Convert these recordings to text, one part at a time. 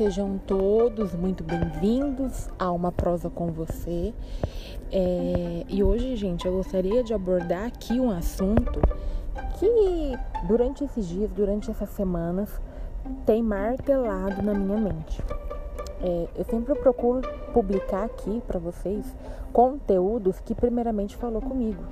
sejam todos muito bem-vindos a uma prosa com você. É, e hoje, gente, eu gostaria de abordar aqui um assunto que durante esses dias, durante essas semanas, tem martelado na minha mente. É, eu sempre procuro publicar aqui para vocês conteúdos que primeiramente falou comigo.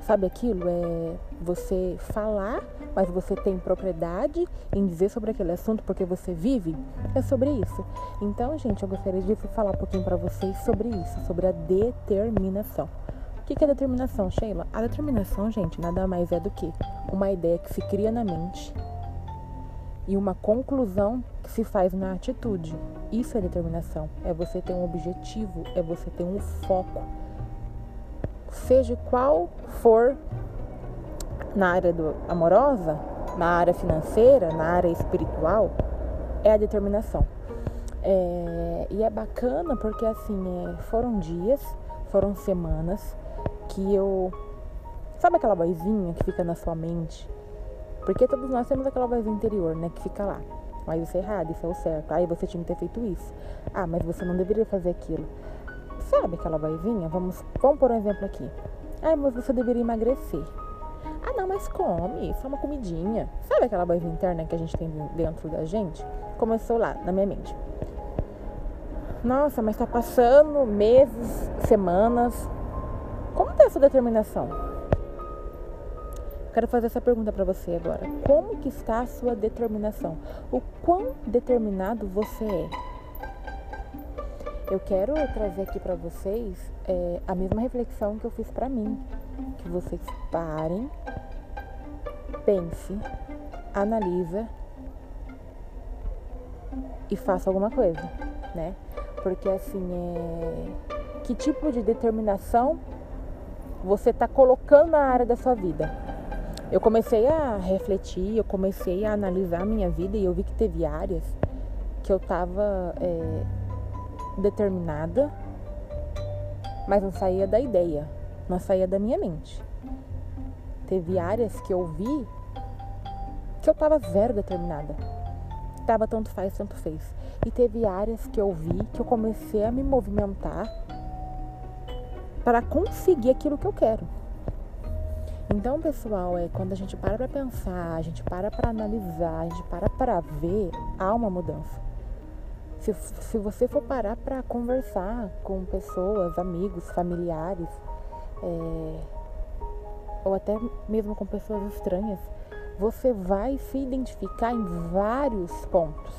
Sabe aquilo? É você falar, mas você tem propriedade em dizer sobre aquele assunto porque você vive? É sobre isso. Então, gente, eu gostaria de falar um pouquinho para vocês sobre isso, sobre a determinação. O que é determinação, Sheila? A determinação, gente, nada mais é do que uma ideia que se cria na mente e uma conclusão que se faz na atitude. Isso é determinação. É você ter um objetivo, é você ter um foco seja qual for na área do, amorosa, na área financeira, na área espiritual, é a determinação. É, e é bacana porque assim é, foram dias, foram semanas que eu. Sabe aquela vozinha que fica na sua mente? Porque todos nós temos aquela vozinha interior, né? Que fica lá. Mas isso é errado, isso é o certo. Aí você tinha que ter feito isso. Ah, mas você não deveria fazer aquilo. Sabe aquela vozinha? Vamos, vamos por um exemplo aqui. Ah, mas você deveria emagrecer. Ah, não, mas come, só uma comidinha. Sabe aquela voz interna que a gente tem dentro da gente? Começou lá, na minha mente. Nossa, mas tá passando meses, semanas. Como tá essa determinação? Quero fazer essa pergunta para você agora. Como que está a sua determinação? O quão determinado você é? Eu quero trazer aqui para vocês é, a mesma reflexão que eu fiz para mim, que vocês parem, pense, analisa e faça alguma coisa, né? Porque assim, é... que tipo de determinação você está colocando na área da sua vida? Eu comecei a refletir, eu comecei a analisar a minha vida e eu vi que teve áreas que eu tava é determinada, mas não saía da ideia, não saía da minha mente. Teve áreas que eu vi que eu estava zero determinada. Tava tanto faz, tanto fez. E teve áreas que eu vi que eu comecei a me movimentar para conseguir aquilo que eu quero. Então, pessoal, é quando a gente para para pensar, a gente para para analisar, a gente para para ver, há uma mudança. Se, se você for parar para conversar com pessoas, amigos, familiares, é, ou até mesmo com pessoas estranhas, você vai se identificar em vários pontos.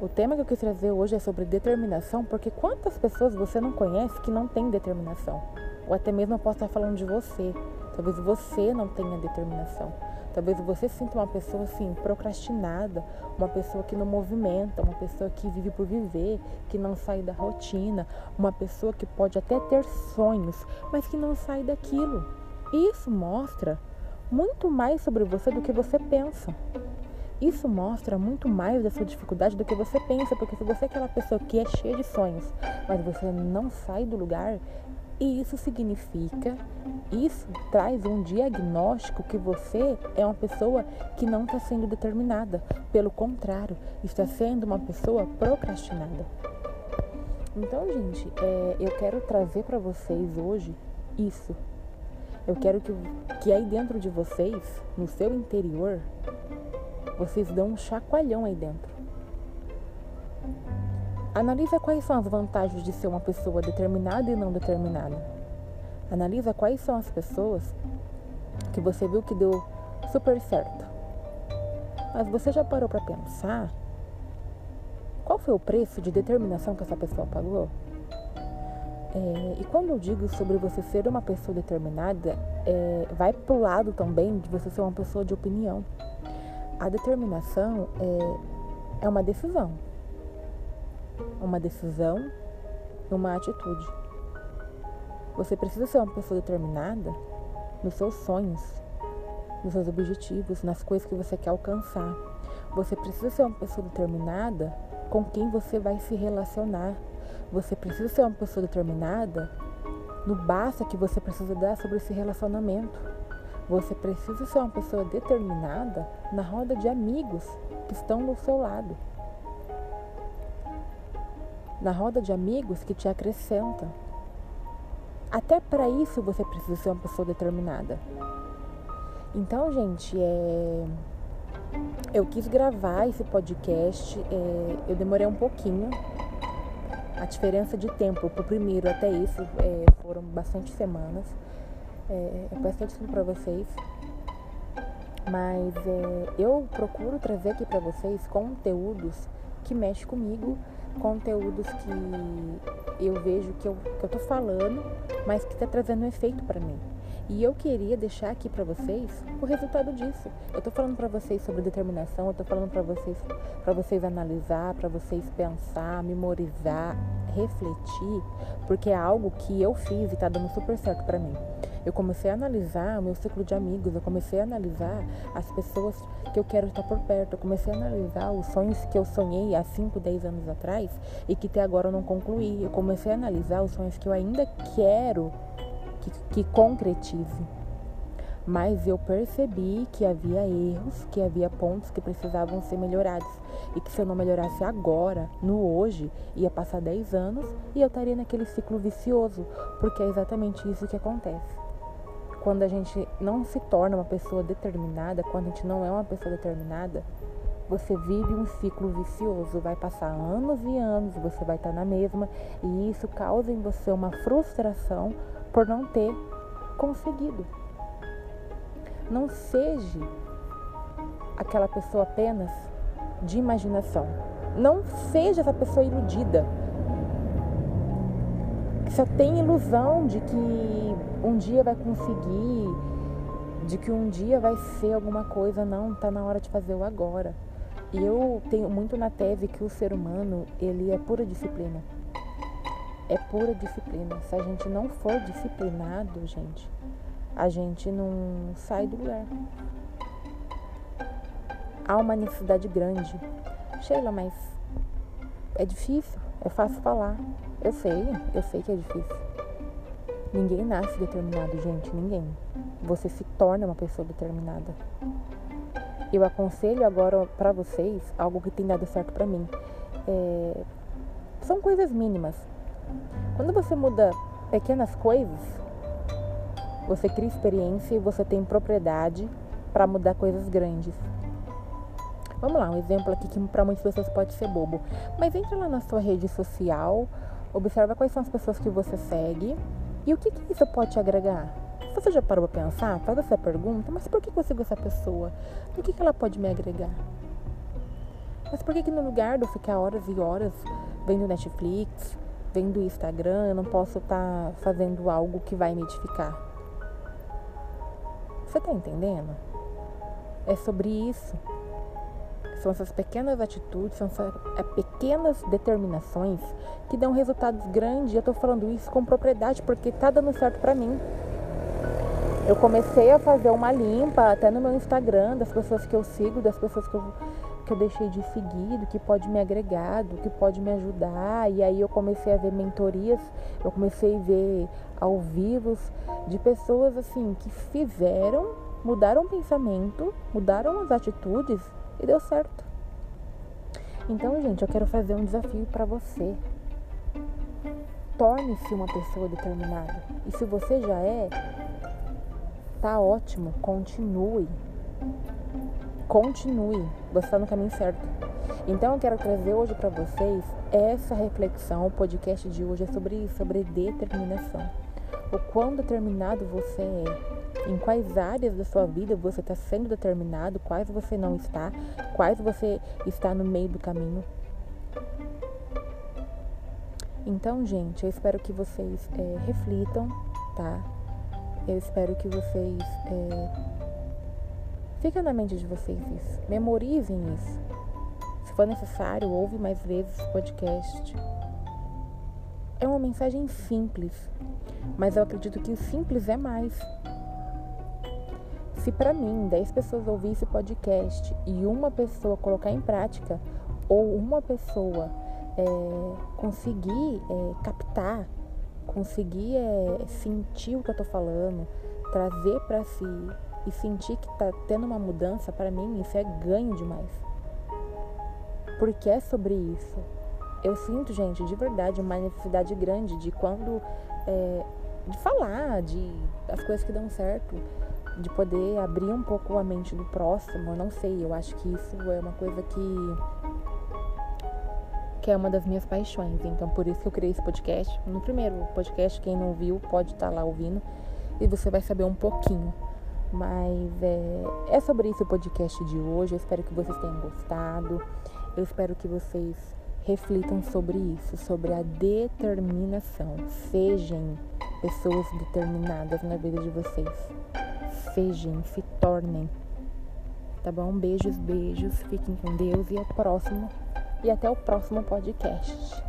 O tema que eu quis trazer hoje é sobre determinação, porque quantas pessoas você não conhece que não tem determinação? Ou até mesmo eu posso estar falando de você. Talvez você não tenha determinação. Talvez você sinta uma pessoa assim, procrastinada, uma pessoa que não movimenta, uma pessoa que vive por viver, que não sai da rotina, uma pessoa que pode até ter sonhos, mas que não sai daquilo. Isso mostra muito mais sobre você do que você pensa. Isso mostra muito mais da sua dificuldade do que você pensa, porque se você é aquela pessoa que é cheia de sonhos, mas você não sai do lugar, e isso significa, isso traz um diagnóstico que você é uma pessoa que não está sendo determinada. Pelo contrário, está sendo uma pessoa procrastinada. Então, gente, é, eu quero trazer para vocês hoje isso. Eu quero que, que aí dentro de vocês, no seu interior, vocês dão um chacoalhão aí dentro. Analisa quais são as vantagens de ser uma pessoa determinada e não determinada. Analisa quais são as pessoas que você viu que deu super certo. Mas você já parou para pensar qual foi o preço de determinação que essa pessoa pagou? É, e quando eu digo sobre você ser uma pessoa determinada, é, vai pro lado também de você ser uma pessoa de opinião. A determinação é, é uma decisão uma decisão e uma atitude. Você precisa ser uma pessoa determinada nos seus sonhos, nos seus objetivos, nas coisas que você quer alcançar. Você precisa ser uma pessoa determinada com quem você vai se relacionar. Você precisa ser uma pessoa determinada no basta que você precisa dar sobre esse relacionamento. Você precisa ser uma pessoa determinada na roda de amigos que estão do seu lado. Na roda de amigos que te acrescentam. Até para isso você precisa ser uma pessoa determinada. Então, gente, é... eu quis gravar esse podcast. É... Eu demorei um pouquinho. A diferença de tempo pro primeiro até isso é... foram bastante semanas. É... Eu peço desculpa para vocês. Mas é... eu procuro trazer aqui para vocês conteúdos que mexem comigo conteúdos que eu vejo que eu, que eu tô falando, mas que tá trazendo um efeito para mim. E eu queria deixar aqui para vocês o resultado disso. Eu tô falando para vocês sobre determinação, eu tô falando para vocês para vocês analisar, para vocês pensar, memorizar, refletir, porque é algo que eu fiz e tá dando super certo para mim. Eu comecei a analisar o meu ciclo de amigos, eu comecei a analisar as pessoas que eu quero estar por perto, eu comecei a analisar os sonhos que eu sonhei há 5, 10 anos atrás e que até agora eu não concluí. Eu comecei a analisar os sonhos que eu ainda quero que, que concretize. Mas eu percebi que havia erros, que havia pontos que precisavam ser melhorados. E que se eu não melhorasse agora, no hoje, ia passar 10 anos e eu estaria naquele ciclo vicioso. Porque é exatamente isso que acontece quando a gente não se torna uma pessoa determinada, quando a gente não é uma pessoa determinada, você vive um ciclo vicioso. Vai passar anos e anos, você vai estar na mesma, e isso causa em você uma frustração por não ter conseguido. Não seja aquela pessoa apenas de imaginação. Não seja essa pessoa iludida só tem ilusão de que um dia vai conseguir, de que um dia vai ser alguma coisa. Não, tá na hora de fazer o agora. E eu tenho muito na tese que o ser humano, ele é pura disciplina. É pura disciplina. Se a gente não for disciplinado, gente, a gente não sai do lugar. Há uma necessidade grande. Sheila, mas é difícil, é fácil falar. Eu sei, eu sei que é difícil. Ninguém nasce determinado, gente, ninguém. Você se torna uma pessoa determinada. Eu aconselho agora para vocês algo que tem dado certo para mim. É... São coisas mínimas. Quando você muda pequenas coisas, você cria experiência e você tem propriedade para mudar coisas grandes. Vamos lá, um exemplo aqui que para muitas pessoas pode ser bobo. Mas entra lá na sua rede social, observa quais são as pessoas que você segue e o que, que isso pode te agregar. Você já parou para pensar? Faz essa pergunta, mas por que eu sigo essa pessoa? Por que, que ela pode me agregar? Mas por que, que no lugar de eu ficar horas e horas vendo Netflix, vendo Instagram, eu não posso estar tá fazendo algo que vai me edificar? Você tá entendendo? É sobre isso. São essas pequenas atitudes, são essas é, pequenas determinações que dão resultados grandes. Eu tô falando isso com propriedade porque tá dando certo para mim. Eu comecei a fazer uma limpa até no meu Instagram das pessoas que eu sigo, das pessoas que eu, que eu deixei de seguir, do que pode me agregar, do que pode me ajudar. E aí eu comecei a ver mentorias, eu comecei a ver ao vivo de pessoas assim que fizeram, mudaram o pensamento, mudaram as atitudes e deu certo. Então, gente, eu quero fazer um desafio para você. Torne-se uma pessoa determinada. E se você já é, tá ótimo, continue. Continue. Você está no caminho certo. Então eu quero trazer hoje para vocês essa reflexão. O podcast de hoje é sobre isso, sobre determinação. O quão determinado você é em quais áreas da sua vida você está sendo determinado, quais você não está, quais você está no meio do caminho. Então, gente, eu espero que vocês é, reflitam, tá? Eu espero que vocês é, fiquem na mente de vocês isso, memorizem isso. Se for necessário, ouve mais vezes o podcast. É uma mensagem simples, mas eu acredito que o simples é mais. Se para mim 10 pessoas ouvir esse podcast e uma pessoa colocar em prática, ou uma pessoa é, conseguir é, captar, conseguir é, sentir o que eu tô falando, trazer para si e sentir que tá tendo uma mudança, para mim isso é ganho demais. Porque é sobre isso. Eu sinto, gente, de verdade, uma necessidade grande de quando. É, de falar, de as coisas que dão certo, de poder abrir um pouco a mente do próximo. Eu não sei, eu acho que isso é uma coisa que que é uma das minhas paixões. Então, por isso que eu criei esse podcast. No primeiro podcast, quem não viu pode estar tá lá ouvindo e você vai saber um pouquinho. Mas é, é sobre isso o podcast de hoje. Eu espero que vocês tenham gostado. Eu espero que vocês reflitam sobre isso, sobre a determinação. Sejam pessoas determinadas na vida de vocês. Sejam, se tornem. Tá bom? Beijos, beijos. Fiquem com Deus e ao próximo. E até o próximo podcast.